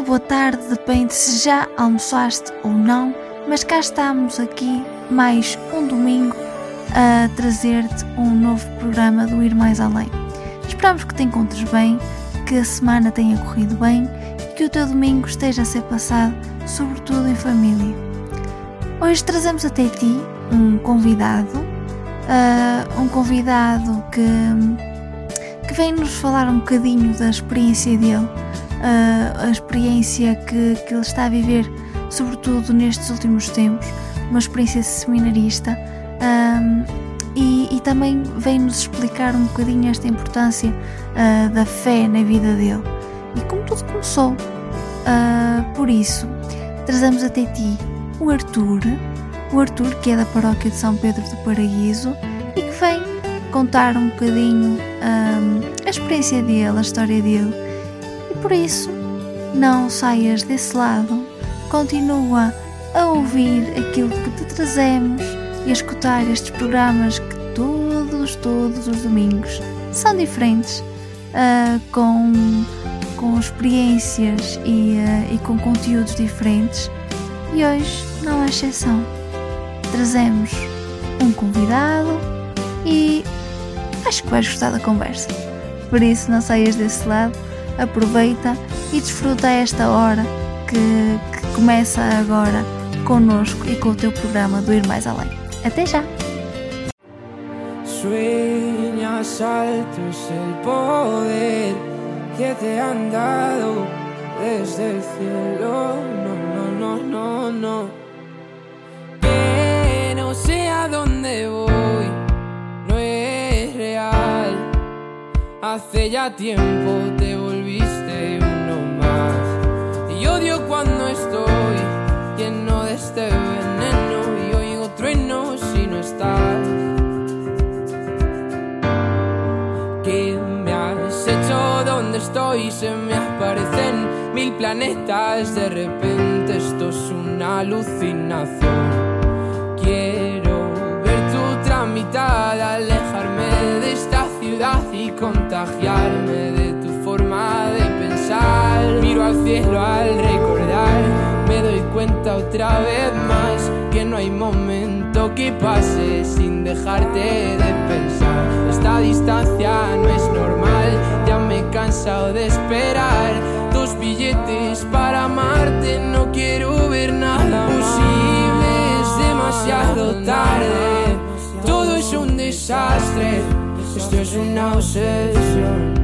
Boa tarde, depende se já almoçaste ou não, mas cá estamos aqui mais um domingo a trazer-te um novo programa do Ir Mais Além. Esperamos que te encontres bem, que a semana tenha corrido bem e que o teu domingo esteja a ser passado, sobretudo em família. Hoje trazemos até ti um convidado, uh, um convidado que que vem nos falar um bocadinho da experiência dele, uh, a experiência que, que ele está a viver, sobretudo nestes últimos tempos, uma experiência seminarista. Um, e, e, também vem-nos explicar um bocadinho esta importância uh, da fé na vida dele e como tudo começou. Uh, por isso, trazemos até ti o Arthur, o Arthur que é da paróquia de São Pedro do Paraíso e que vem contar um bocadinho um, a experiência dele, a história dele. E por isso, não saias desse lado, continua a ouvir aquilo que te trazemos e a escutar estes programas que todos, todos os domingos são diferentes, uh, com, com experiências e, uh, e com conteúdos diferentes. E hoje não é exceção. Trazemos um convidado e acho que vais gostar da conversa. Por isso, não saias desse lado, aproveita e desfruta esta hora que, que começa agora connosco e com o teu programa do Ir Mais Além. Até já! Sueñas altos el poder que te han dado desde el cielo. No, no, no, no, no. Que no sé a dónde voy Hace ya tiempo te cuando estoy lleno de este veneno y oigo truenos si no estás. ¿Qué me has hecho? ¿Dónde estoy? Se me aparecen mil planetas. De repente esto es una alucinación. Quiero ver tu tramitada, alejarme de esta y contagiarme de tu forma de pensar. Miro al cielo al me doy cuenta otra vez más que no hay momento que pase sin dejarte de pensar. Esta distancia no es normal, ya me he cansado de esperar. Dos billetes para amarte, no quiero ver nada posible, es demasiado tarde. Todo es un desastre esto es una obsesión.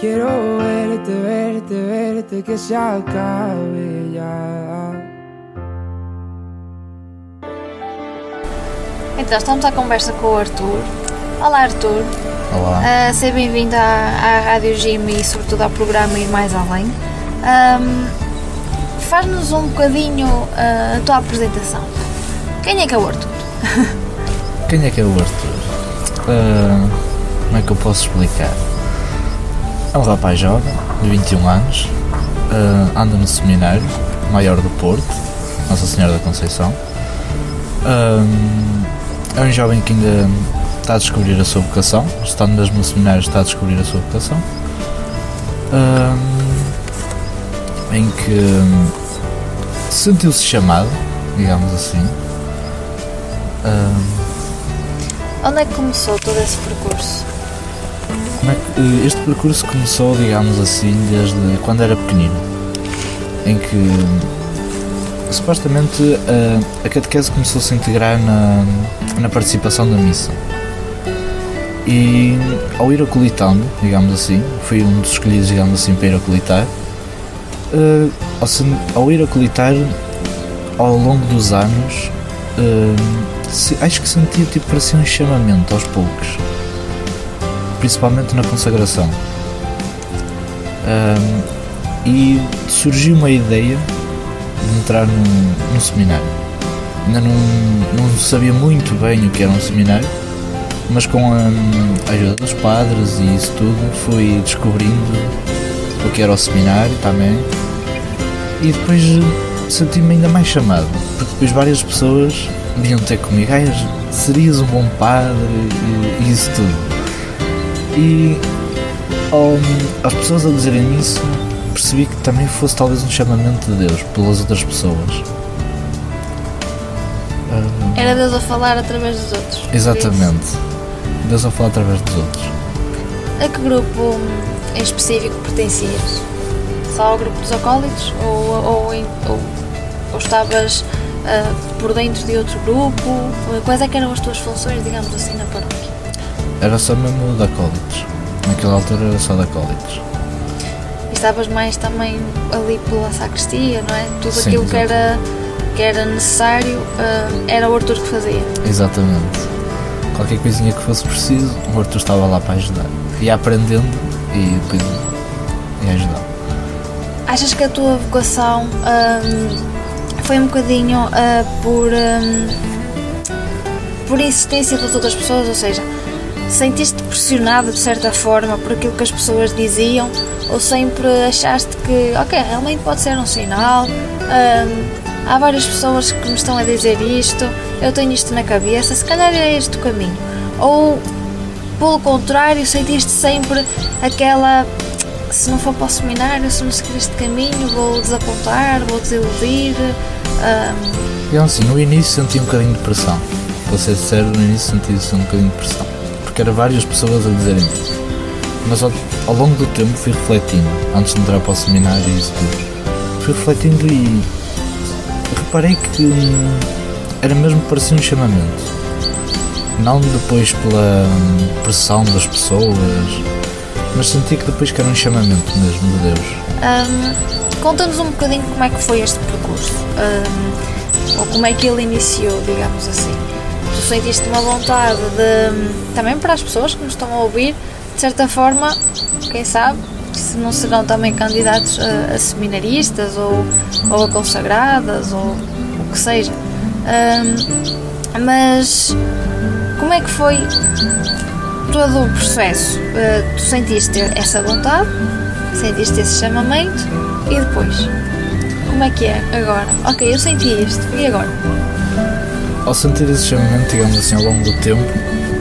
Quiero verte, verte, verte, que se acabe ya. Então, estamos à conversa com o Arthur. Olá, Arthur. Olá. Uh, seja bem-vindo à, à Rádio Jimmy e, sobretudo, ao programa Ir Mais Além. Um, faz-nos um bocadinho uh, a tua apresentação. Quem é que é o Arthur? Quem é que é o Arthur? Uh, como é que eu posso explicar? É um rapaz jovem, de 21 anos, uh, anda no seminário maior do Porto, Nossa Senhora da Conceição. Uh, é um jovem que ainda está a descobrir a sua vocação, estando mesmo no seminário, está a descobrir a sua vocação. Uh, em que sentiu-se chamado, digamos assim. Onde é que começou todo esse percurso? Este percurso começou, digamos assim, desde quando era pequenino, em que supostamente a, a catequese começou-se a integrar na, na participação da missa. E ao ir acolitando, digamos assim, fui um dos escolhidos, digamos assim, para ir acolitar, uh, ao, ao, ir acolitar ao longo dos anos, uh, se, acho que senti tipo parecia um chamamento aos poucos principalmente na consagração. Um, e surgiu uma ideia de entrar num, num seminário. Ainda não, não sabia muito bem o que era um seminário, mas com a ajuda dos padres e isso tudo fui descobrindo o que era o seminário também. E depois senti-me ainda mais chamado, porque depois várias pessoas vinham ter comigo, ah, serias um bom padre e, e isso tudo. E ao, as pessoas a dizerem isso, percebi que também fosse talvez um chamamento de Deus pelas outras pessoas. Era Deus a falar através dos outros. Exatamente. Deus a falar através dos outros. A que grupo em específico pertencias? Só ao grupo dos acólitos? Ou, ou, ou, ou estavas uh, por dentro de outro grupo? Quais é eram as tuas funções, digamos assim, na paróquia? Era só mesmo de acólitos. Naquela altura era só de acólitos. E estavas mais também ali pela sacristia, não é? Tudo Sim, aquilo que era, que era necessário uh, era o Arthur que fazia. Exatamente. Qualquer coisinha que fosse preciso, o Arthur estava lá para ajudar. Ia aprendendo e depois ia ajudar. Achas que a tua vocação um, foi um bocadinho uh, por, um, por insistência das outras pessoas? Ou seja, Sentiste pressionado de certa forma por aquilo que as pessoas diziam ou sempre achaste que, ok, realmente pode ser um sinal? Hum, há várias pessoas que me estão a dizer isto, eu tenho isto na cabeça, se calhar é este o caminho. Ou, pelo contrário, sentiste sempre aquela se não for para o seminário, se não seguir este caminho, vou desapontar, vou desiludir. Um... Eu, assim, no início senti um bocadinho de pressão. Para ser sincero, no início senti um bocadinho de pressão porque era várias pessoas a dizerem isso. Mas ao, ao, longo do tempo fui refletindo, antes de entrar para o seminário e isso tudo. Fui refletindo e reparei que era mesmo parecia um chamamento. Não depois pela hum, pressão das pessoas, mas senti que depois que era um chamamento mesmo de Deus. Um, Conta-nos um bocadinho como é que foi este percurso, um, ou como é que ele iniciou, digamos assim sentiste uma vontade de também para as pessoas que nos estão a ouvir, de certa forma, quem sabe, se não serão também candidatos a, a seminaristas ou, ou a consagradas ou o que seja. Um, mas como é que foi todo o processo? Uh, tu sentiste essa vontade, sentiste esse chamamento e depois? Como é que é agora? Ok, eu senti isto, e agora? Ao sentir esse chamamento, digamos assim, ao longo do tempo,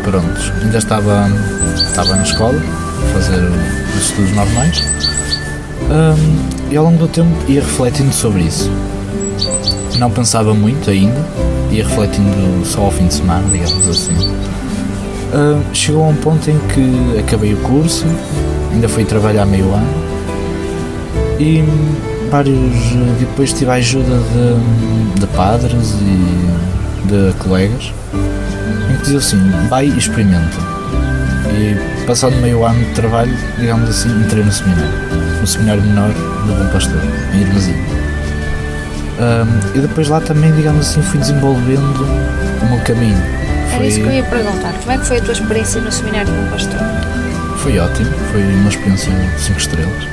pronto, ainda estava, estava na escola, a fazer os estudos normais, um, e ao longo do tempo ia refletindo sobre isso. Não pensava muito ainda, ia refletindo só ao fim de semana, digamos assim. Uh, chegou a um ponto em que acabei o curso, ainda fui trabalhar meio ano e vários depois tive a ajuda de, de padres e de colegas em que dizia assim: vai e experimenta. E passado meio ano de trabalho, digamos assim, entrei no seminário, no seminário menor do Bom Pastor, em Irmazinho. Um, e depois lá também, digamos assim, fui desenvolvendo o meu caminho. Era foi... isso que eu ia perguntar. Como é que foi a tua experiência no seminário do Bom Pastor? Foi ótimo, foi uma experiência de 5 estrelas.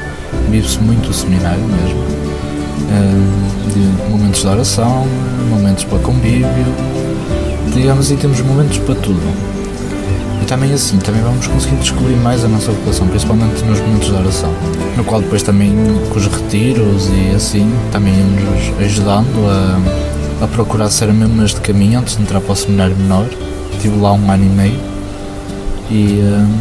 Vive-se muito o seminário mesmo de momentos de oração, momentos para convívio, digamos, e temos momentos para tudo. também assim, também vamos conseguir descobrir mais a nossa vocação, principalmente nos momentos de oração, no qual depois também com os retiros e assim, também nos ajudando a, a procurar ser mesmo este caminho antes de entrar para o seminário menor. Estive lá um ano e meio e hum,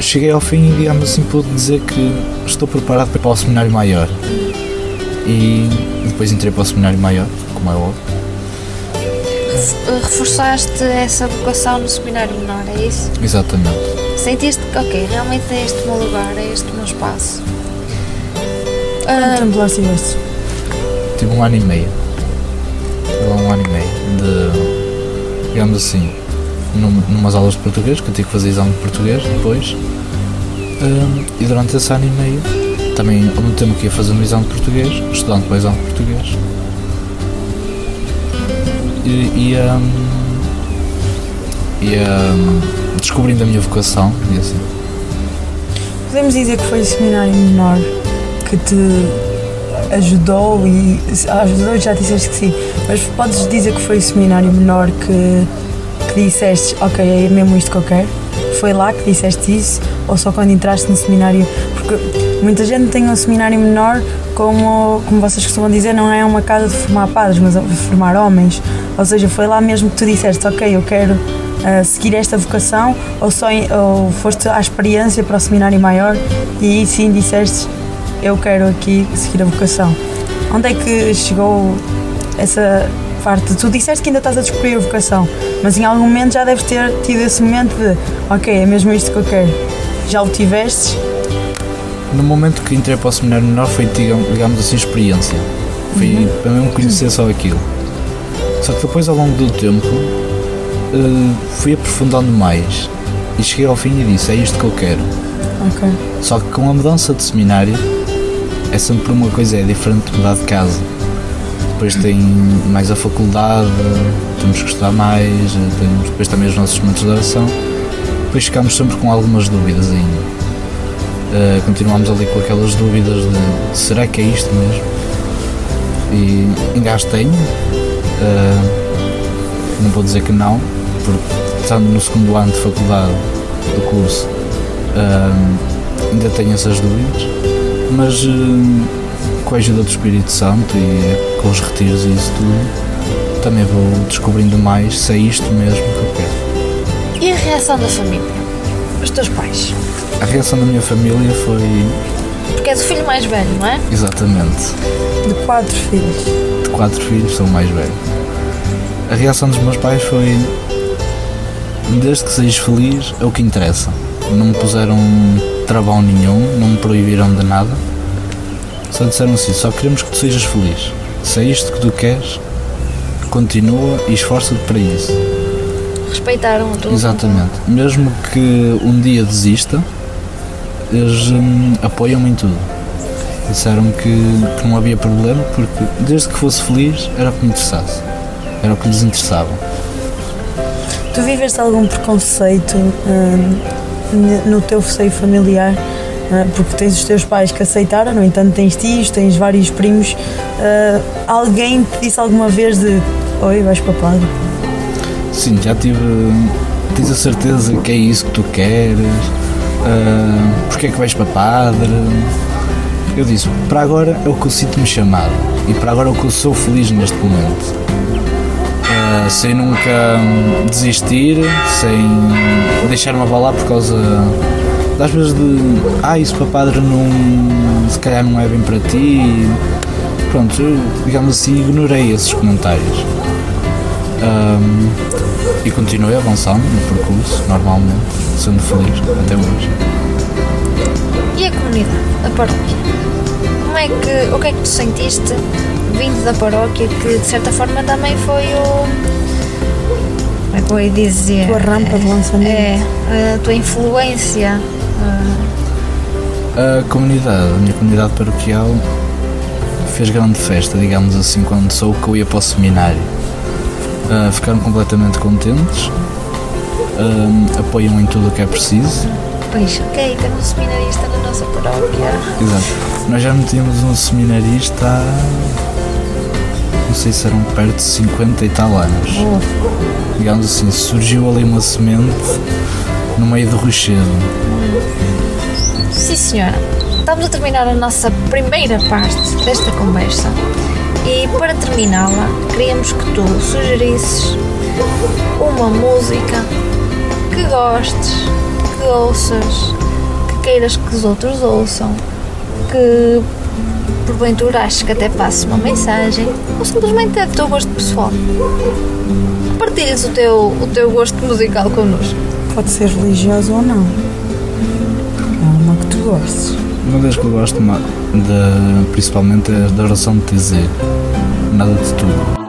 cheguei ao fim e digamos assim pude dizer que estou preparado para o seminário maior. E depois entrei para o seminário maior, como é óbvio. Reforçaste essa vocação no seminário menor, é isso? Exatamente. Sentiste que, ok, realmente é este o meu lugar, é este o meu espaço. Quanto tempo lá estiveste? Tive um ano e meio. Tive lá um ano e meio de, digamos assim, num, numas aulas de português, que eu tive que fazer exame de português depois. Hum, e durante esse ano e meio, também ao mesmo tempo que ia fazendo o exame de português, estudando para o exame de português. E ia, ia hum, descobrindo a minha vocação e assim. Podemos dizer que foi o seminário menor que te ajudou e ajudou, já disseste que sim, mas podes dizer que foi o seminário menor que, que disseste, ok, é mesmo isto que eu quero? Foi lá que disseste isso? Ou só quando entraste no seminário? Porque muita gente tem um seminário menor como, como vocês costumam dizer, não é uma casa de formar padres, mas de formar homens. Ou seja, foi lá mesmo que tu disseste, ok, eu quero ah, seguir esta vocação, ou, só, ou foste à experiência para o seminário maior e aí sim disseste, eu quero aqui seguir a vocação. Onde é que chegou essa parte? Tu disseste que ainda estás a descobrir a vocação, mas em algum momento já deves ter tido esse momento de, ok, é mesmo isto que eu quero. Já o tivestes? No momento que entrei para o seminário menor foi, digamos, assim, experiência. Foi para mesmo conhecer só aquilo. Só que depois, ao longo do tempo, eh, fui aprofundando mais. E cheguei ao fim e disse: é isto que eu quero. Ok. Só que com a mudança de seminário, é sempre uma coisa, é diferente de mudar de casa. Depois tem mais a faculdade, temos que estudar mais, eh, temos depois também os nossos momentos de oração. Depois ficamos sempre com algumas dúvidas ainda. Eh, continuamos ali com aquelas dúvidas de será que é isto mesmo? E tenho. Eh, não vou dizer que não, porque estando no segundo ano de faculdade do curso, eh, ainda tenho essas dúvidas, mas eh, com a ajuda do Espírito Santo e com os retiros e isso tudo, também vou descobrindo mais se é isto mesmo que eu quero. E a reação da família? Os teus pais? A reação da minha família foi Porque és o filho mais velho, não é? exatamente De quatro filhos. de quatro filhos, sou o mais velho. A reação dos meus pais foi desde que sejas feliz é o que interessa. Não me puseram travão nenhum, não me proibiram de nada. Só disseram assim, só queremos que tu sejas feliz. Se é isto que tu queres, continua e esforça-te para isso. Respeitaram tudo. Exatamente. Mesmo que um dia desista, eles hum, apoiam-me em tudo. Disseram que, que não havia problema porque desde que fosse feliz era o que me interessasse. Era o que lhes interessava. Tu viveste algum preconceito hum, no teu seio familiar? Ah, porque tens os teus pais que aceitaram, no entanto tens tios, tens vários primos. Ah, alguém te disse alguma vez de Oi, vais para padre? Sim, já tive. Tens a certeza que é isso que tu queres? Ah, porque é que vais para padre? Eu disse, para agora é o que eu sinto-me chamado e para agora é o que eu sou feliz neste momento. Ah, sem nunca hum, desistir, sem deixar-me abalar por causa das vezes de ah, isso para padre não se calhar não é bem para ti. Pronto, eu, digamos assim, ignorei esses comentários. Ahm, e continuei avançando no percurso, normalmente, sendo feliz até hoje. E a comunidade, a paróquia? Como é que, o que é que tu sentiste vindo da paróquia que de certa forma também foi o. Como é que eu ia dizer? Tua rampa de lançamento. É, a tua influência. ah, A comunidade, a minha comunidade paroquial fez grande festa, digamos assim, quando soube que eu ia para o seminário. Ah, ficaram completamente contentes, ah, apoiam em tudo o que é preciso. Pois, ok, temos um seminarista na nossa paróquia. Exato. Nós já não tínhamos um seminarista há. não sei se eram perto de 50 e tal anos. Digamos assim, surgiu ali uma semente no meio do rochedo. Sim, senhora. Estamos a terminar a nossa primeira parte desta conversa e para terminá-la, queríamos que tu sugerisses uma música que gostes, que ouças, que queiras que os outros ouçam, que porventura aches que até passe uma mensagem ou simplesmente é do teu gosto pessoal. Partilhes o teu, o teu gosto musical connosco. Pode ser religioso ou não. É uma que tu gostes. Uma das que eu gosto de, principalmente é da oração de dizer nada de tudo.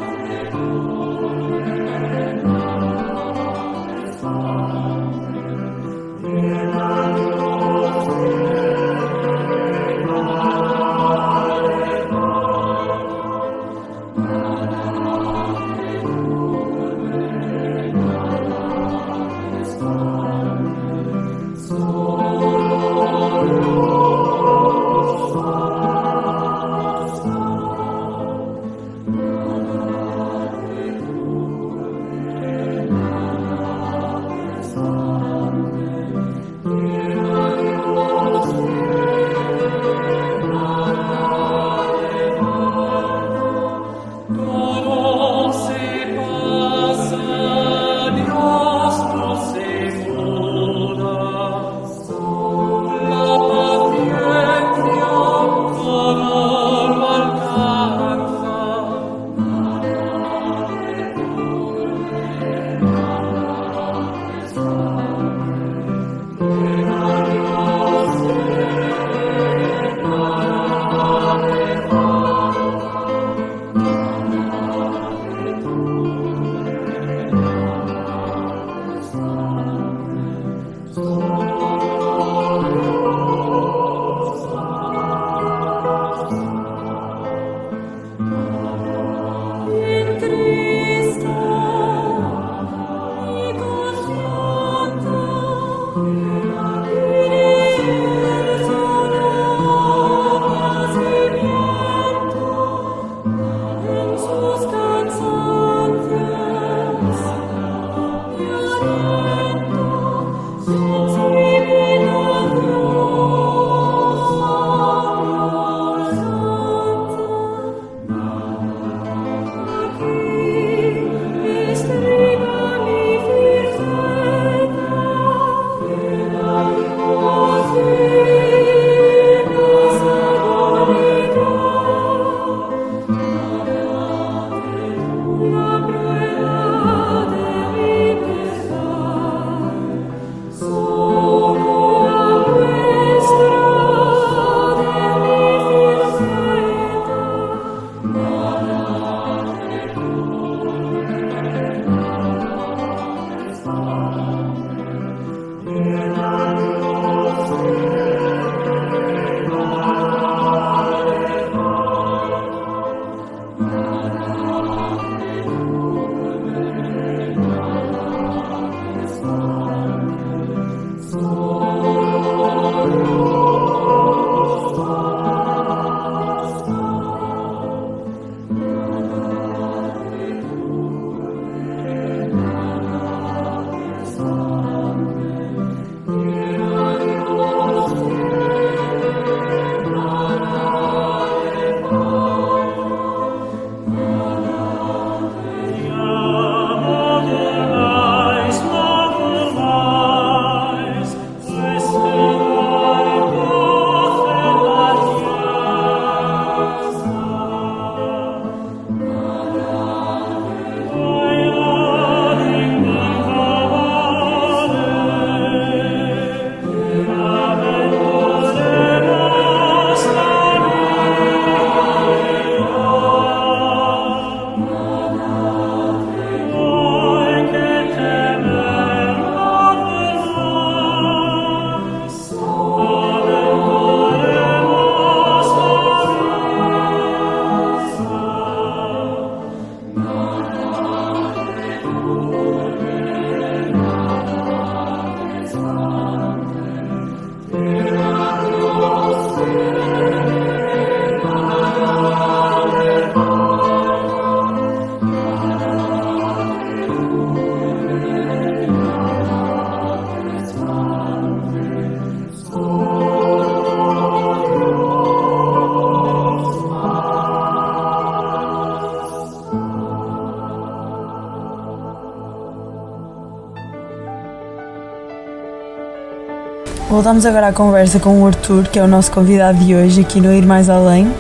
Voltamos agora à conversa com o Arthur, que é o nosso convidado de hoje aqui no Ir Mais Além.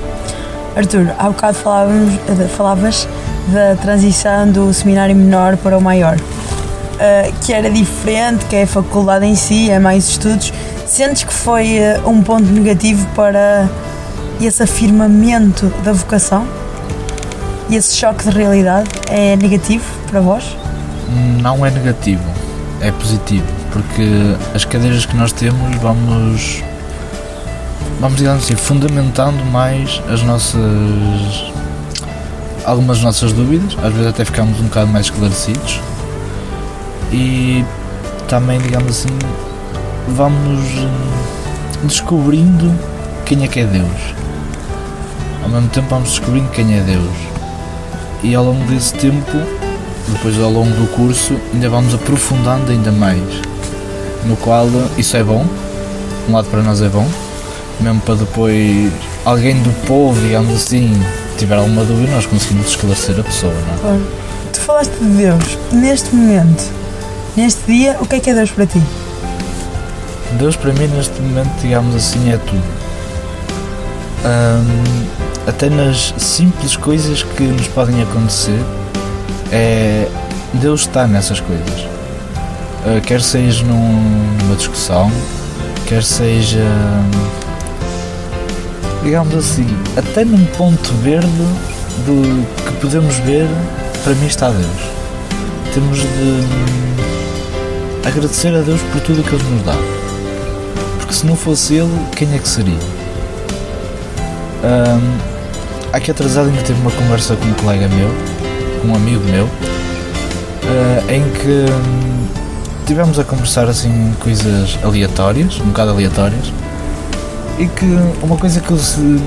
Arthur, há bocado falávamos, eh, falavas da transição do seminário menor para o maior, eh, que era diferente, que é a faculdade em si, é mais estudos. Sentes que foi eh, um ponto negativo para esse afirmamento da vocação? E esse choque de realidade é negativo para vós? Não é negativo, é positivo, porque as cadeiras que nós temos vamos vamos digamos assim, fundamentando mais as nossas algumas nossas dúvidas, às vezes até ficamos um bocado mais esclarecidos e também digamos assim vamos hum, descobrindo quem é que é Deus. Ao mesmo tempo vamos descobrindo quem é Deus. E ao longo desse tempo, depois ao longo do curso, ainda vamos aprofundando ainda mais. No qual isso é bom, um lado para nós é bom, mesmo para depois alguém do povo, digamos assim, tiver alguma dúvida, nós conseguimos esclarecer a pessoa, não é? Claro. Tu falaste de Deus. Neste momento, neste dia, o que é que é Deus para ti? Deus para mim neste momento, digamos assim, é tudo. Hum, até nas simples coisas que nos podem acontecer, é, Deus está nessas coisas. Uh, quer seja num- numa discussão, quer seja, digamos assim, até num ponto verde do que podemos ver, para mim está Deus. Temos de hum, agradecer a Deus por tudo o que Ele nos dá porque se não fosse ele, quem é que seria? Ahm, aqui atrasado ainda tive uma conversa com um colega meu, com um amigo meu, ah, em que hum, tivemos a conversar assim coisas aleatórias, um bocado aleatórias, e que uma coisa que ele se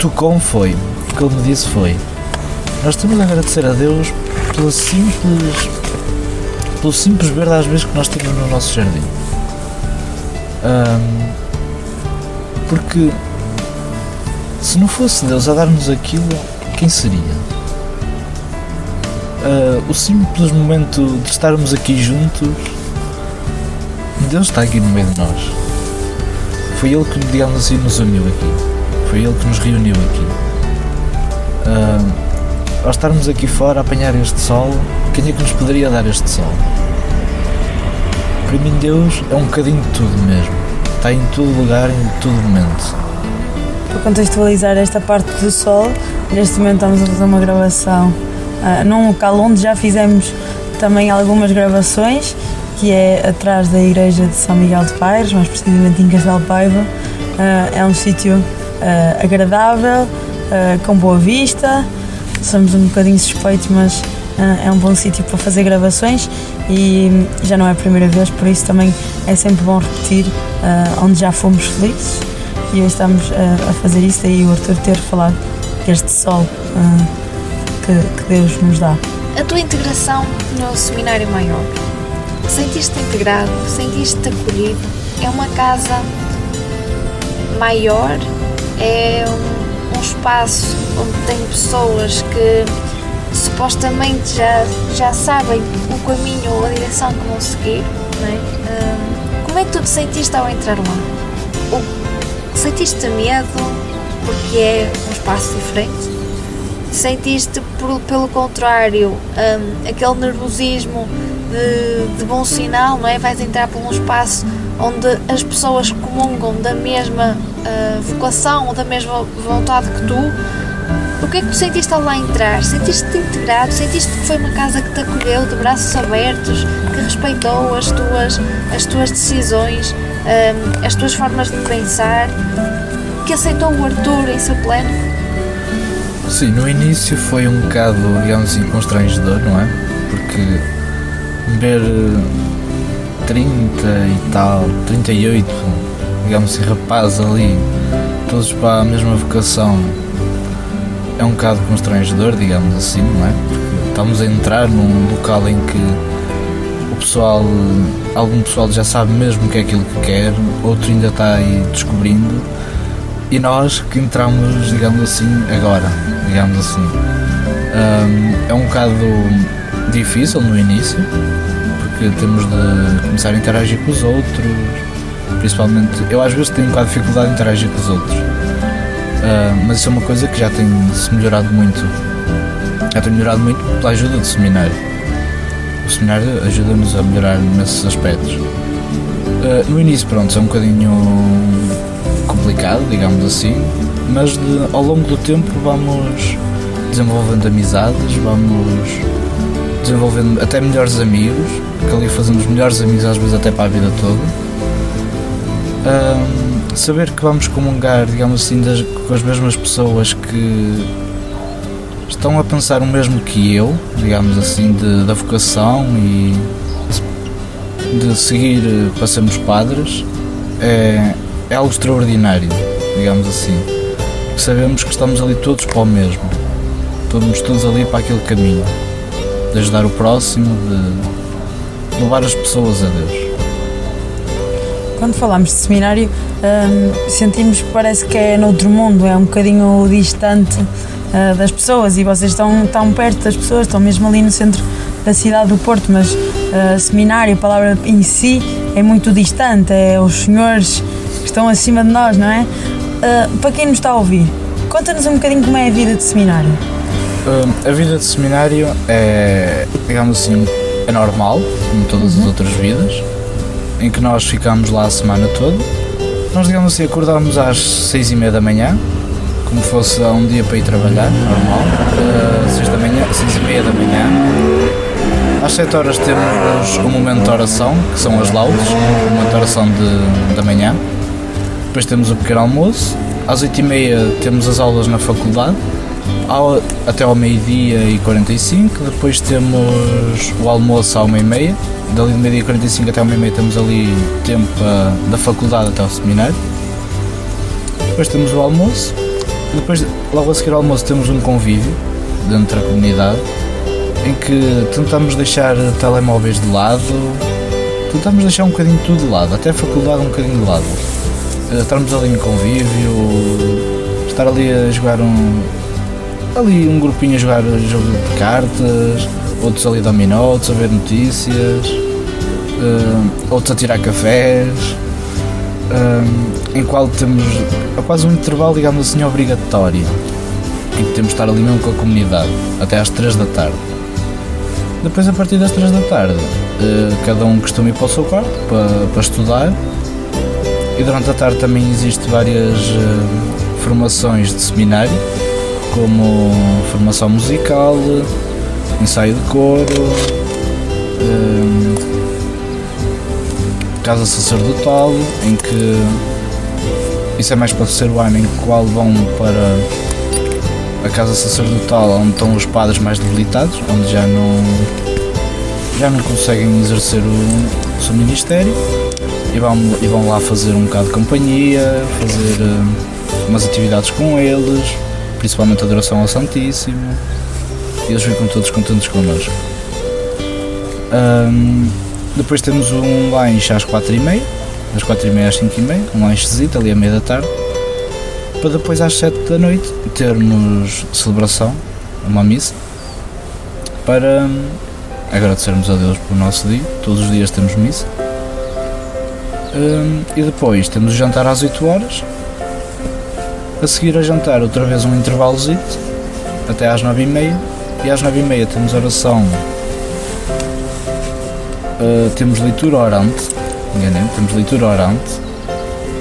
tocou foi, que ele me disse foi, nós temos de agradecer a Deus pela simples, pelo simples verde às vezes que nós temos no nosso jardim. Ahm, porque se não fosse Deus a dar-nos aquilo, quem seria? Ah, o simples momento de estarmos aqui juntos, Deus está aqui no meio de nós. Foi Ele que, digamos assim, nos uniu aqui. Foi Ele que nos reuniu aqui. Ah, ao estarmos aqui fora a apanhar este sol, quem é que nos poderia dar este sol? Para mim Deus é um bocadinho de tudo mesmo. Está em todo lugar, em todo momento. Para contextualizar esta parte do sol, neste momento estamos a fazer uma gravação ah, num local onde já fizemos também algumas gravações, que é atrás da igreja de São Miguel de Paires, mais precisamente em Castelo Paiva. Ah, é um sítio ah, agradável, ah, com boa vista. Somos um bocadinho suspeitos, mas é um bom sítio para fazer gravações e já não é a primeira vez, por isso também é sempre bom repetir onde já fomos felizes e hoje estamos a fazer isso daí o Arthur ter falado deste sol que Deus nos dá. A tua integração no seminário maior. Sentiste-te integrado, sentiste-te acolhido. É uma casa maior, é um, um espaço onde tem pessoas que supostamente já, já sabem o caminho ou a direção que vão seguir. É? Hum, como é que tu te sentiste ao entrar lá? Ou sentiste medo porque é um espaço diferente? Sentiste, por- pelo contrário, hum, aquele nervosismo de, de bom sinal, não é? Vais entrar por um espaço onde as pessoas comungam da mesma ah, vocação ou da mesma vontade que tu. O que é que tu sentiste ao lá entrar? Sentiste-te integrado? Sentiste que foi uma casa que te acolheu de braços abertos, que respeitou as tuas, as tuas decisões, hum, as tuas formas de pensar, que aceitou o Arthur em seu pleno? Sim, no início foi um bocado, digamos assim, constrangedor, não é? Porque eh, 30 e tal, 38, digamos assim, rapazes ali, todos para a mesma vocação, é um bocado constrangedor, digamos assim, não é? Porque estamos a entrar num local em que o pessoal, algum pessoal já sabe mesmo o que é aquilo que quer, outro ainda está aí descobrindo, e nós que entramos, digamos assim, agora, digamos assim. É um bocado difícil no início, porque temos de começar a interagir com os outros, Principalmente, eu às vezes tenho um bocado de dificuldade em interagir com os outros. Ah, mas isso é uma coisa que já tem se melhorado muito. Já tem melhorado muito pela ajuda do seminário. O seminário ajuda-nos a melhorar nesses aspectos. Ah, no início, pronto, é um bocadinho complicado, digamos assim, mas de- ao longo do tempo vamos desenvolvendo amizades, vamos desenvolvendo até melhores amigos, que ali fazemos melhores amigos às vezes até para a vida toda. Ahm, saber que vamos comungar, digamos assim, das- com as mesmas pessoas que estão a pensar o mesmo que eu, digamos assim, de, da vocação e de seguir eh, para sermos padres, é, é algo extraordinário, digamos assim. Sabemos que estamos ali todos para o mesmo, estamos todos ali para aquele caminho, de ajudar o próximo, de levar as pessoas a Deus. Quando falamos de seminário, hum, sentimos que parece que é noutro mundo, é um bocadinho distante ah, das pessoas e vocês estão tão perto das pessoas, estão mesmo ali no centro da cidade do Porto, mas ah, seminário, a palavra em si, é muito distante, é os senhores que estão acima de nós, não é? Ah, para quem nos está a ouvir, conta-nos um bocadinho como é a vida de seminário. Hum, a vida de seminário é, digamos assim, é normal, como todas as outras vidas, em que nós ficamos lá a semana toda. Nós, digamos assim, acordamos às seis e meia da manhã, como fosse há um dia para ir trabalhar, normal. Uh, seis da manhã, seis e meia da manhã. Às sete horas temos o momento de oração, que são as laudes, o momento de oração de, da manhã. Depois temos o pequeno almoço. Às oito e meia temos as aulas na faculdade ao- até ao meio-dia e 45, depois temos o almoço à uma e meia, dali de meio-dia e 45 até ao meio-meia temos ali tempo ah, da faculdade até ao seminário. Depois temos o almoço, depois logo a seguir ao almoço temos um convívio dentro da comunidade em que tentamos deixar telemóveis de lado, tentamos deixar um bocadinho tudo de lado, até a faculdade um bocadinho de lado. Eh, Estarmos ali em convívio, estar ali a jogar um, ali um grupinho a jogar jogo de cartas, outros ali dominó, outros a ver notícias, eh, outros a tirar cafés, eh, em qual temos é quase um intervalo, digamos assim, obrigatório, em que temos de estar ali mesmo com a comunidade, até às 3 da tarde. Depois, a partir das 3 da tarde, eh, cada um costuma ir para o seu quarto para, para estudar. E durante a tarde também existe várias formações de seminário, como formação musical, ensaio de coro, hum, casa sacerdotal, em que isso é mais para o terceiro ano, em qual vão para a casa sacerdotal, onde estão os padres mais debilitados, onde já não, já não conseguem exercer o, o seu ministério, e vão, e vão lá fazer um bocado de companhia, fazer hum, umas atividades com eles, principalmente a adoração ao Santíssimo, e eles ficam todos contentes connosco. Ahm, depois temos um lanche às 4h30, das 4h30 às 5h30, um lanchezito ali à meia da tarde, para depois às 7 da noite termos celebração, uma missa, para hum, agradecermos a Deus pelo nosso dia, todos os dias temos missa. Hum, e depois temos o jantar às 8 horas, a seguir a jantar, outra vez um intervalozito, até às 9h30. E às 9h30 temos oração. Uh, temos leitura orante. Enganei, temos leitura orante.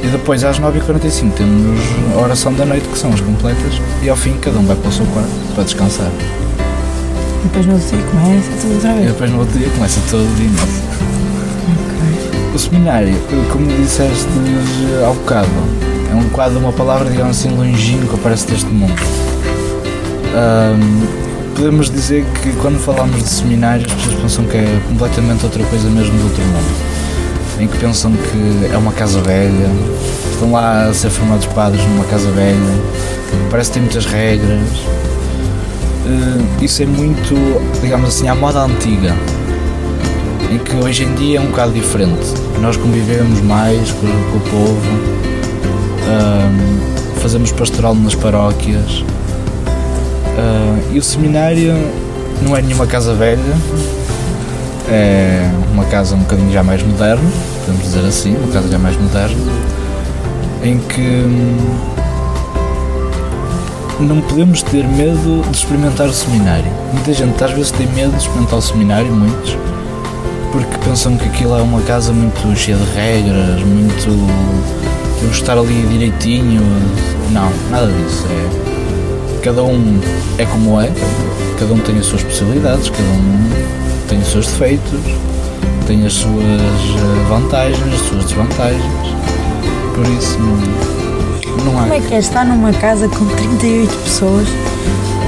E depois às 9h45 temos a oração da noite, que são as completas. E ao fim, cada um vai para o seu quarto para descansar. E depois no outro dia começa tudo outra E vez. depois no outro dia começa todo de novo. Ok. O seminário, como disseste há bocado, é um quadro, uma palavra, digamos assim, longínqua parece deste mundo. Ahm, podemos dizer que quando falamos de seminário as pessoas pensam que é completamente outra coisa mesmo do outro mundo. Em que pensam que é uma casa velha, estão lá a ser formados padres numa casa velha, parece que tem muitas regras. Eh, isso é muito, digamos assim, à moda antiga em que hoje em dia é um bocado diferente. Nós convivemos mais com o povo, fazemos pastoral nas paróquias ah, e o seminário não é nenhuma casa velha, é uma casa um bocadinho já mais moderna, podemos dizer assim, uma casa já mais moderna, em que hum, não podemos ter medo de experimentar o seminário. Muita gente às vezes tem medo de experimentar o seminário, muitos, porque pensam que aquilo é uma casa muito cheia de regras, muito. Estar ali direitinho. Não, nada disso. É, cada um é como é, cada um tem as suas possibilidades, cada um tem os seus defeitos, tem as suas eh, vantagens, as suas desvantagens. Por isso não, não há. Como é que é estar numa casa com 38 pessoas?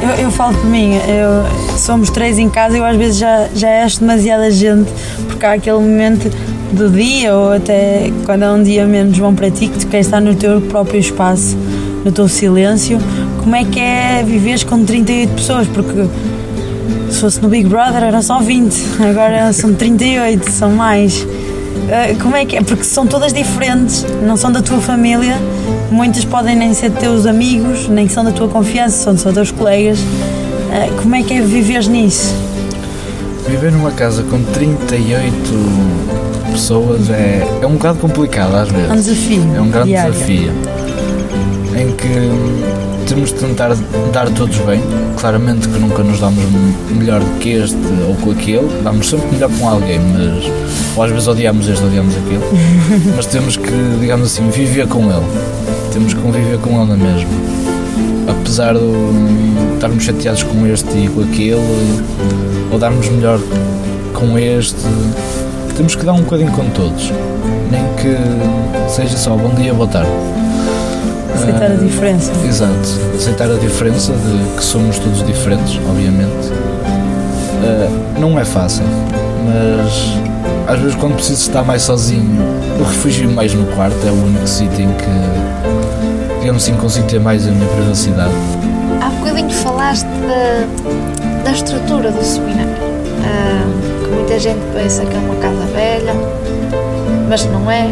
Eu, eu falo por mim, eu- somos três em casa e eu às vezes já, já acho demasiada gente, porque há aquele momento do dia ou até quando é um dia menos bom para ti, que tu queres estar no teu próprio espaço, no teu silêncio. Como é que é viveres com 38 pessoas? Porque se fosse no Big Brother eram só 20, agora são 38, são mais. Ah, como é que é? Porque são todas diferentes, não são da tua família, muitas podem nem ser teus amigos, nem são da tua confiança, são só teus colegas. Ah, como é que é viveres nisso? Viver numa casa com 38 pessoas é, é um bocado complicado às vezes. É um desafio É um grande diário. desafio. Em que temos de tentar dar todos bem. Claramente que nunca nos damos melhor do que este ou com aquele. Damos sempre melhor com alguém, mas ou às vezes odiamos este, odiamos aquele. mas temos que, digamos assim, viver com ele. Temos que conviver com ele na mesma. Apesar de estarmos chateados com este e com aquele, ou darmos melhor com este, temos que dar um bocadinho com todos. Nem que seja só bom dia, boa tarde. Aceitar a Ah, diferença. Exato, aceitar a diferença de que somos todos diferentes, obviamente. Ah, não é fácil, mas às vezes quando preciso estar mais sozinho, eu refugio mais no quarto, é o único sítio em que, digamos assim, consigo ter mais a minha privacidade. Há bocadinho falaste da, da estrutura do seminário. Ah, que muita gente pensa que é uma casa velha, mas não é.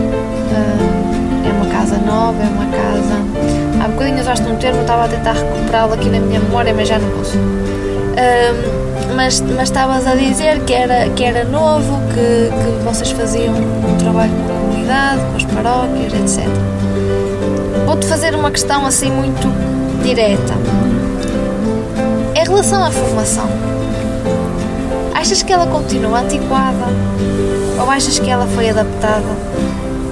Ah, é uma casa nova, é uma casa. Há bocadinho usaste um termo, estava a tentar recuperá-lo aqui na minha memória, mas já não posso. Ah, mas mas estavas a dizer que era, que era novo, que, que vocês faziam um trabalho com a comunidade, com as paróquias, etc. Vou-te fazer uma questão assim muito direta. Em relação à formação, achas que ela continua antiquada ou achas que ela foi adaptada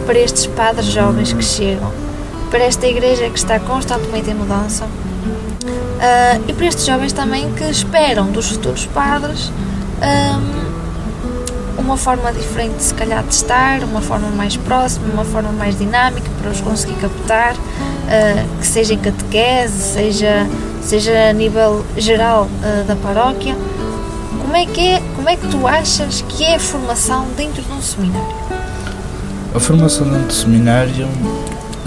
para estes padres jovens que chegam, para esta igreja que está constantemente em mudança ah, e para estes jovens também que esperam dos futuros padres ahm, uma forma diferente, se calhar, de estar, uma forma mais próxima, uma forma mais dinâmica para os conseguir captar, ah, que seja em catequese, seja, seja a nível geral ah, da paróquia. Como é, que é, como é que tu achas que é a formação dentro de um seminário? A formação dentro do seminário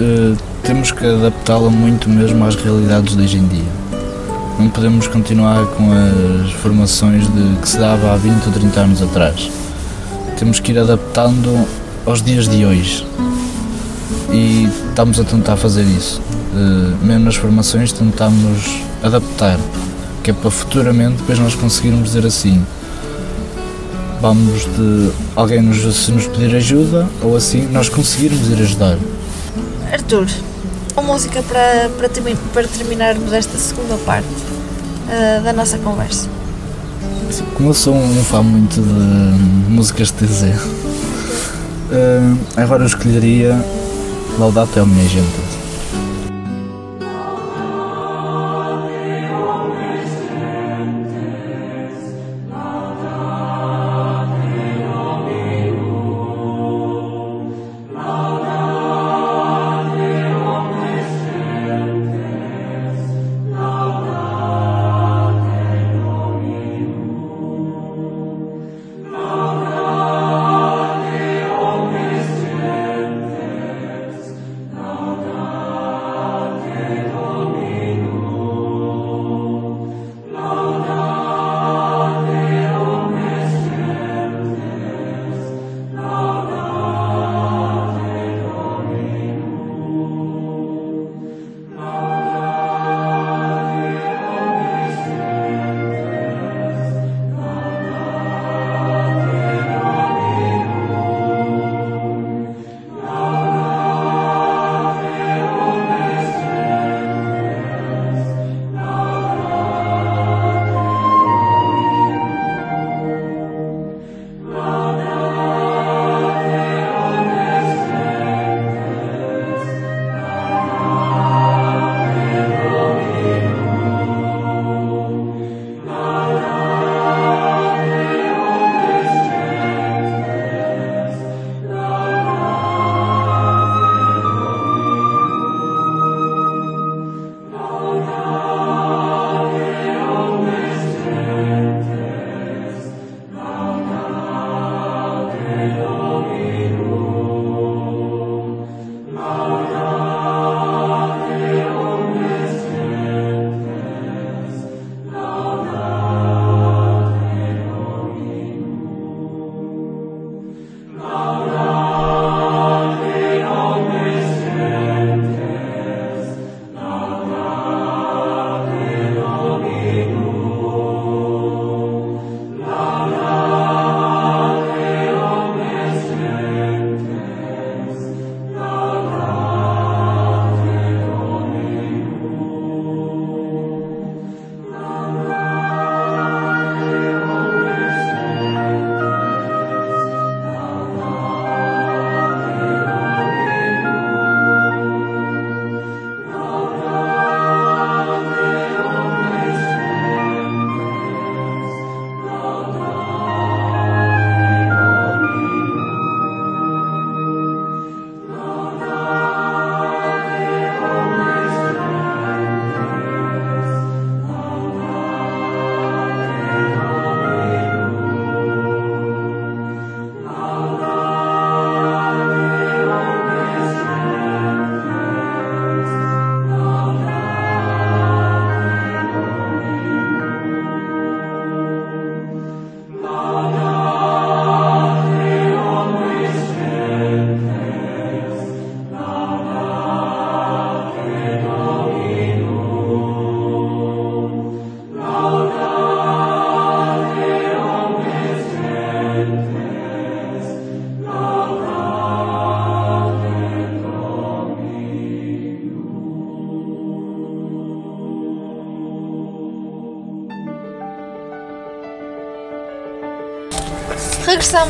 eh, temos que adaptá-la muito mesmo às realidades de hoje em dia. Não podemos continuar com as formações de, que se dava há 20 ou 30 anos atrás. Temos que ir adaptando aos dias de hoje. E estamos a tentar fazer isso. Eh, mesmo nas formações tentamos adaptar, que é para futuramente depois nós conseguirmos dizer assim, vamos de alguém nos, se nos pedir ajuda ou assim nós conseguirmos ir ajudar. Arthur, uma música para, para, termi- para terminarmos esta segunda parte ah, da nossa conversa. Como eu sou um fã muito de músicas de TZ, eh, agora eu escolheria Laudato é a minha gente.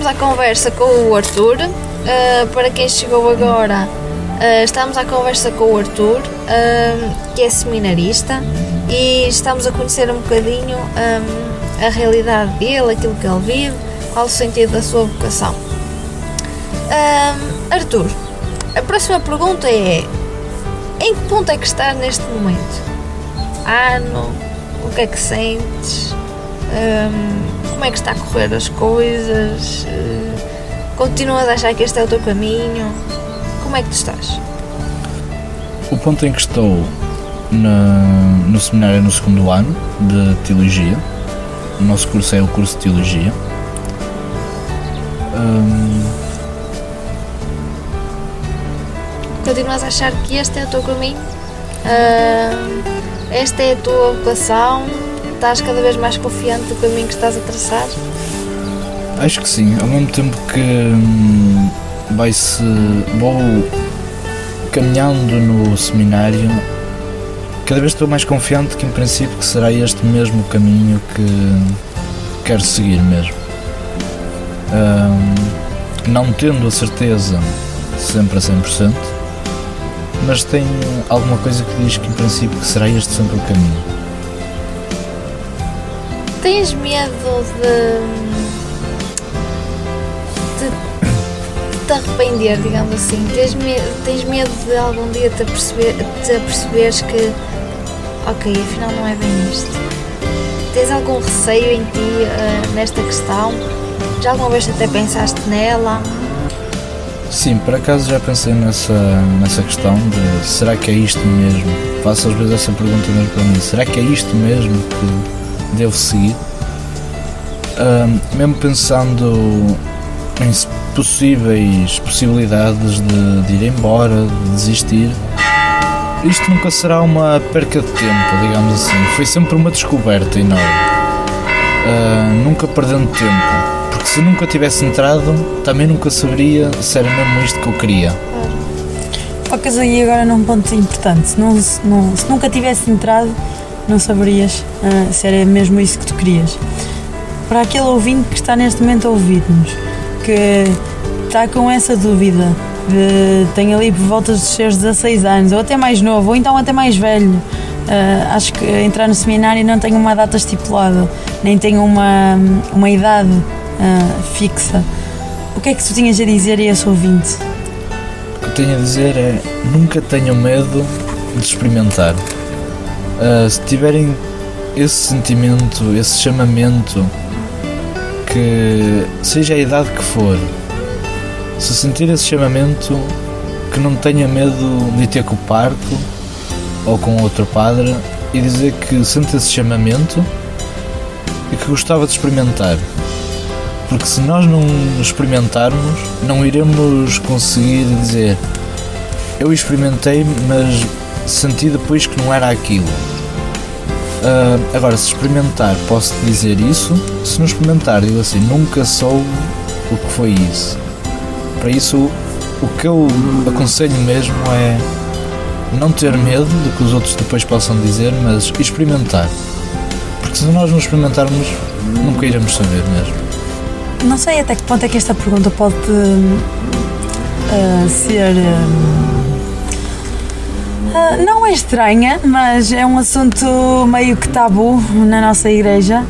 Regressamos à conversa com o Arthur. Uh, para quem chegou agora, uh, estamos à conversa com o Arthur, uh, que é seminarista, e estamos a conhecer um bocadinho um, a realidade dele, aquilo que ele vive, qual o sentido da sua vocação. Arthur, a próxima pergunta é: em que ponto é que estás neste momento? Ano? O que é que sentes? Um, como é que está as coisas? Uh, continuas a achar que este é o teu caminho? Como é que tu estás? O ponto em que estou na- no seminário no segundo ano de Teologia, o nosso curso é o curso de Teologia. Hum, Continuas a achar que este é o teu caminho? Um, esta é a tua vocação? Estás cada vez mais confiante do caminho que estás a traçar? acho que sim, ao mesmo tempo que hum, vai-se. vou caminhando no seminário, cada vez estou mais confiante que em princípio que será este mesmo caminho que quero seguir mesmo. Hum, não tendo a certeza sempre a 100%, mas tenho alguma coisa que diz que em princípio que será este sempre o caminho. Tens medo de. de te arrepender, digamos assim? Tens, me, tens medo de algum dia te, aperceber, te aperceberes que. ok, afinal não é bem isto? Tens algum receio em ti eh, nesta questão? Já alguma vez até pensaste nela? Sim, por acaso já pensei nessa, nessa questão de será que é isto mesmo? Faço às vezes essa pergunta mesmo para mim, será que é isto mesmo que devo seguir? Mesmo pensando em possíveis possibilidades de, de ir embora, de desistir, isto nunca será uma perca de tempo, digamos assim. Foi sempre uma descoberta enorme. Ah, nunca perdendo tempo. Porque se nunca tivesse entrado, também nunca saberia se era mesmo isto que eu queria. Focas aí agora num ponto importante. Se, não, se, não- se nunca tivesse entrado, não saberias ah, se era mesmo isso que tu querias. Para aquele ouvinte que está neste momento a ouvir-nos, que está com essa dúvida, de, tem ali por volta dos seus 16 anos, ou até mais novo, ou então até mais velho. ah, acho que entrar no seminário não tem uma data estipulada, nem tem uma, uma idade ah, fixa. O que é que tu tinhas a dizer a esse ouvinte? O que eu tenho a dizer é nunca tenham medo de experimentar. Ah, se tiverem esse sentimento, esse chamamento, que seja a idade que for, se sentir esse chamamento, que não tenha medo de ter com o parco ou com outro padre e dizer que sente esse chamamento e que gostava de experimentar. Porque se nós não experimentarmos, não iremos conseguir dizer eu experimentei, mas senti depois que não era aquilo. Ah, agora, se experimentar, posso dizer isso. Se não experimentar, digo assim, nunca soube o que foi isso. Para isso, o que eu aconselho mesmo é não ter medo do que os outros depois possam dizer, mas experimentar. Porque se nós não experimentarmos, nunca iremos saber mesmo. Não sei até que ponto é que esta pergunta pode ah, ser. ah, ah, não é estranha, mas é um assunto meio que tabu na nossa igreja.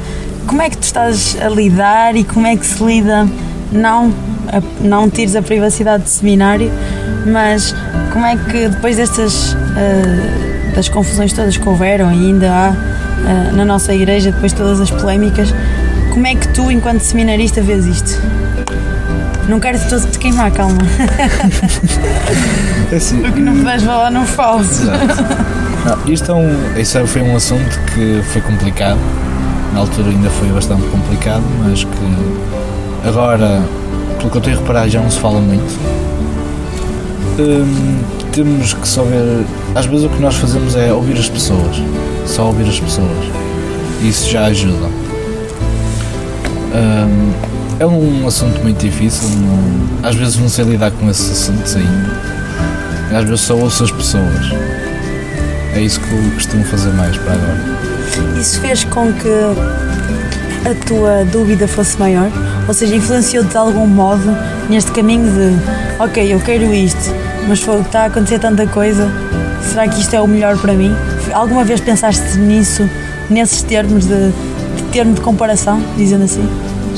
Como é que tu estás a lidar e como é que se lida? Não, não tires a privacidade de seminário, mas como é que depois destas ah, das confusões todas que houveram e ainda há ah, na nossa igreja, depois de todas as polémicas, como é que tu, enquanto seminarista, vês isto? Não quero de todo te queimar, calma. Assim, O que não puderes falar, não fales. Não, isto é um, isso foi um assunto que foi complicado. Na altura ainda foi bastante complicado, mas que agora, pelo que eu tenho reparado, já não se fala muito. Hum, temos que só ver. Às vezes o que nós fazemos é ouvir as pessoas. Só ouvir as pessoas. Isso já ajuda. Hum, é um assunto muito difícil. às vezes não sei lidar com esses assuntos ainda. Às vezes só ouço as pessoas. É isso que eu costumo fazer mais para agora. Isso fez com que a tua dúvida fosse maior? Ou seja, influenciou-te de algum modo neste caminho de ok, eu quero isto, mas está a acontecer tanta coisa, será que isto é o melhor para mim? Alguma vez pensaste nisso, nesses termos de, de termo de comparação, dizendo assim?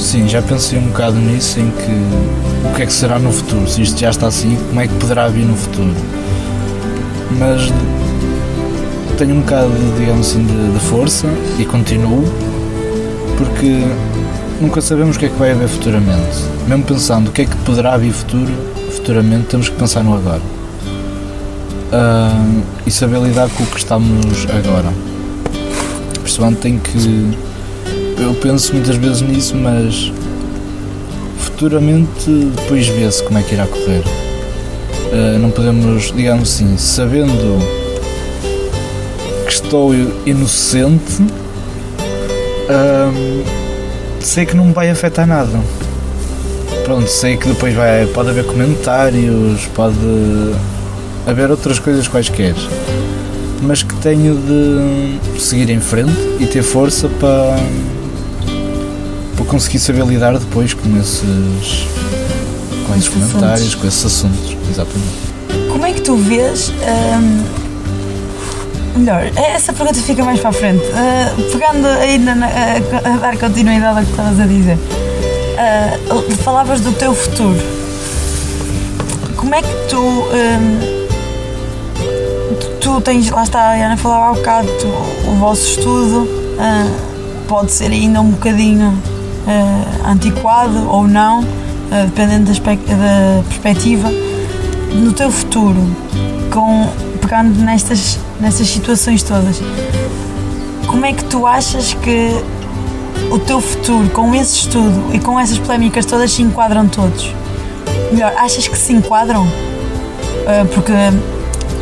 Sim, já pensei um bocado nisso, em que o que é que será no futuro? Se isto já está assim, como é que poderá vir no futuro? Mas tenho um bocado, digamos assim, de, de força e continuo, porque nunca sabemos o que é que vai haver futuramente. Mesmo pensando o que é que poderá vir futuro, futuramente, temos que pensar no agora. Ah, e saber lidar com o que estamos agora. Principalmente tem que eu penso muitas vezes nisso, mas futuramente depois vê-se como é que irá correr. Uh, não podemos, digamos assim, sabendo que estou inocente, uh, sei que não me vai afetar nada. Pronto, sei que depois vai, pode haver comentários, pode haver outras coisas quaisquer mas que tenho de seguir em frente e ter força para, para conseguir saber lidar depois com esses, com esses comentários, assuntos. com esses assuntos. Exatamente. Como é que tu vês. hum, melhor, essa pergunta fica mais para a frente. Ah, pegando ainda na- a, a dar continuidade ao que estavas a dizer, Ah, falavas do teu futuro. Como é que tu. hum, tu, tens. Lá está, a Ana falava há bocado, tu- o vosso estudo ah, pode ser ainda um bocadinho ah, antiquado ou não, ah, dependendo da, da perspectiva no teu futuro, com, pegando nestas, nestas situações todas, como é que tu achas que o teu futuro, com esse estudo e com essas polémicas todas, se enquadram todos? Melhor, achas que se enquadram? Ah, porque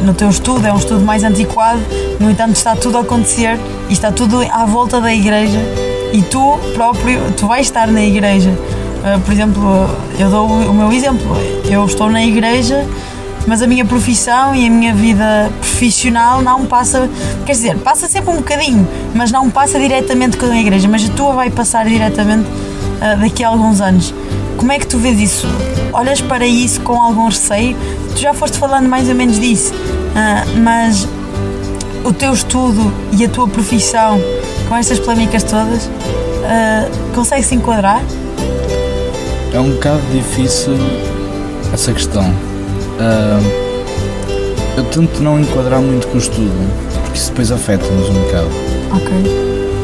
no teu estudo é um estudo mais antiquado, no entanto está tudo a acontecer e está tudo à volta da igreja e tu próprio, tu vais estar na igreja. Ah, por exemplo, eu dou o meu exemplo, eu estou na igreja, mas a minha profissão e a minha vida profissional não passa, quer dizer, passa sempre um bocadinho, mas não passa diretamente com a igreja, mas a tua vai passar diretamente ah, daqui a alguns anos. Como é que tu vês isso? Olhas para isso com algum receio? Tu já foste falando mais ou menos disso, ah, mas o teu estudo e a tua profissão com estas polémicas todas ah, consegue-se enquadrar? É um bocado difícil essa questão. Ah, eu tento não enquadrar muito com o estudo, porque isso depois afeta-nos um bocado. Ok.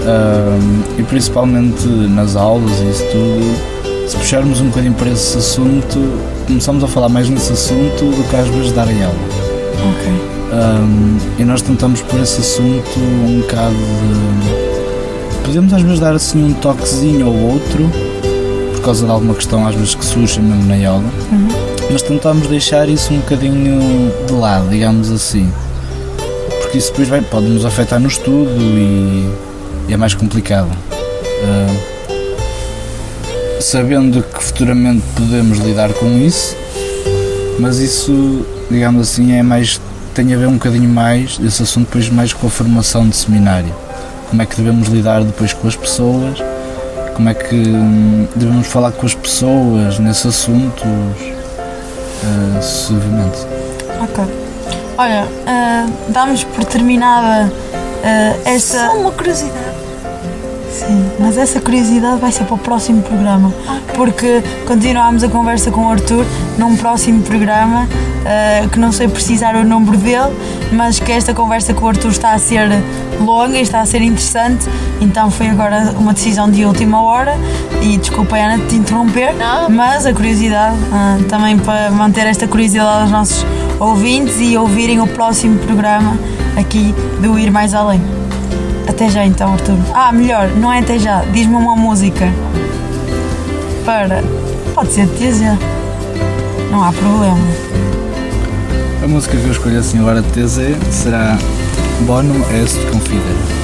Ah, e principalmente nas aulas e isso tudo, se puxarmos um bocadinho para esse assunto, começamos a falar mais nesse assunto do que às vezes dar em aula. Ok. Um, e nós tentamos por esse assunto um bocado de. Podemos às vezes dar assim um toquezinho ou outro, por causa de alguma questão às vezes que surge mesmo na aula, Uhum. mas tentamos deixar isso um bocadinho de lado, digamos assim. Porque isso depois vai, pode nos afetar no estudo e, e é mais complicado. Uh, sabendo que futuramente podemos lidar com isso, mas isso, digamos assim, é mais tem a ver um bocadinho mais esse assunto depois mais com a formação de seminário. Como é que devemos lidar depois com as pessoas, como é que hum, devemos falar com as pessoas nesses assuntos uh, sucessivamente. Ok. Olha, ah, damos por terminada ah, esta. Só uma curiosidade. Sim, mas essa curiosidade vai ser para o próximo programa. Porque continuámos a conversa com o Arthur num próximo programa, ah, que não sei precisar o número dele, mas que esta conversa com o Arthur está a ser longa e está a ser interessante. Então foi agora uma decisão de última hora. E desculpa, Ana, de te interromper, Não. mas a curiosidade, ah, também para manter esta curiosidade aos nossos ouvintes e ouvirem o próximo programa aqui do Ir Mais Além. Até já então, Arthur. Ah, melhor, não é até já. Diz-me uma música. Para. Pode ser de TZ. Não há problema. A música que eu escolhi assim agora de TZ será Bono Est Confidere.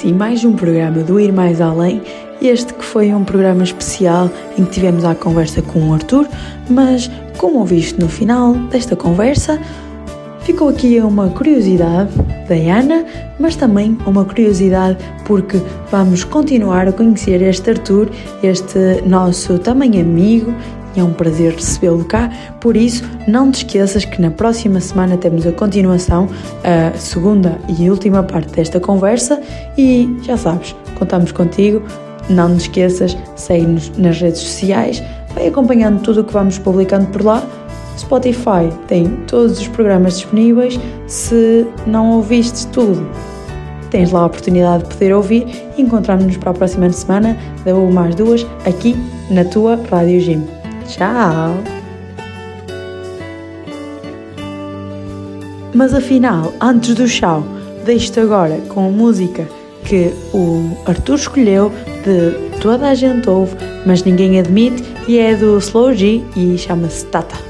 Termina assim mais um programa do Ir Mais Além. Este que foi um programa especial em que tivemos a conversa com o Arthur, mas como ouviste no final desta conversa, ficou aqui uma curiosidade da Ana, mas também uma curiosidade porque vamos continuar a conhecer este Arthur, este nosso também amigo e é um prazer recebê-lo cá. Por isso, não te esqueças que na próxima semana temos a continuação, a segunda e última parte desta conversa. E já sabes, contamos contigo. Não te esqueças, segue-nos nas redes sociais, vai acompanhando tudo o que vamos publicando por lá. Spotify tem todos os programas disponíveis. Se não ouviste tudo, tens lá a oportunidade de poder ouvir e encontramos-nos para a próxima semana, da 1 às 2, aqui na tua Rádio Gym. Tchau! Mas afinal, antes do tchau, deixo-te agora com a música que o Arthur escolheu, de toda a gente ouve, mas ninguém admite, e é do Slow G e chama-se Tata.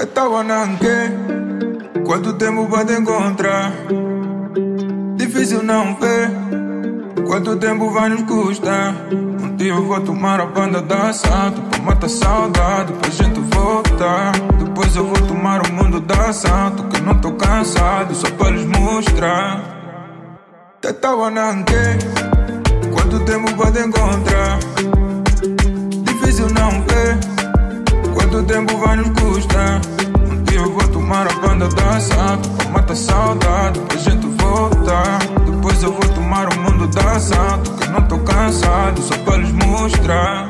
Te estaba nanque, quanto tempo vai te encontrar? Difícil não ver, quanto tempo vai nos custar? Um dia eu vou tomar a banda da assalto Pra matar saudade, pra gente voltar. Depois eu vou tomar o mundo da assalto Que não tô cansado, só pra lhes mostrar. Te nanque, quanto tempo vai te encontrar? Difícil não ver Quanto tempo vai nos custar? Um dia eu vou tomar a banda da assalto Pra matar saudade, pra gente voltar Depois eu vou tomar o mundo da assalto Que não tô cansado, só pra lhes mostrar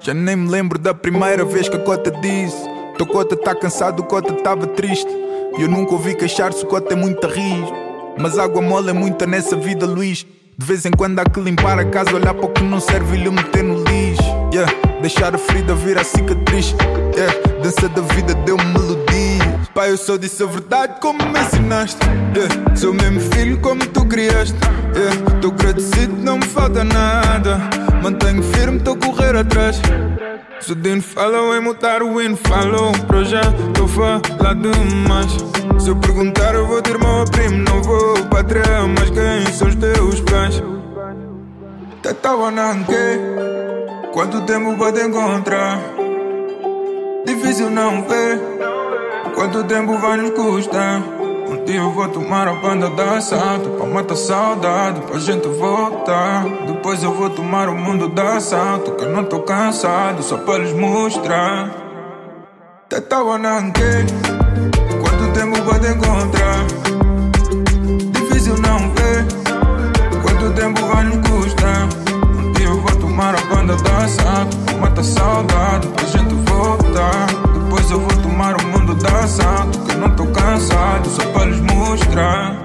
Já nem me lembro da primeira vez que a cota disse Teu cota tá cansado, cota tava triste E eu nunca ouvi queixar-se, cota é muito risco Mas água mole é muita nessa vida, Luís de vez em quando há que limpar a casa, olhar para o que não serve e lhe meter no lixo. Yeah. Deixar a ferida virar cicatriz. Yeah. Dança da vida deu-me melodia. Pai, eu só disse a verdade como me ensinaste. Yeah. Sou mesmo filho como tu criaste. Yeah. Tô agradecido, não me falta nada. Mantenho firme, tô a correr atrás. Se o Dino fala em mudar o hino, falou para já, tô falar demais. Se eu perguntar, eu vou ter meu primo, não vou patrão, mas quem são os teus pais? Te tava nanque, quanto tempo vai te encontrar? Difícil não ver, quanto tempo vai nos custar? Um dia eu vou tomar a banda da assalto Pra matar saudade, pra gente voltar Depois eu vou tomar o mundo da assalto Que eu não tô cansado, só pra lhes mostrar Te tava Quanto tempo vai te encontrar? Difícil não ver Quanto tempo vai nos custar? Chamar a banda dançar, mata a saudade pra gente voltar. Depois eu vou tomar o mundo dançando, que não tô cansado, só pra lhes mostrar.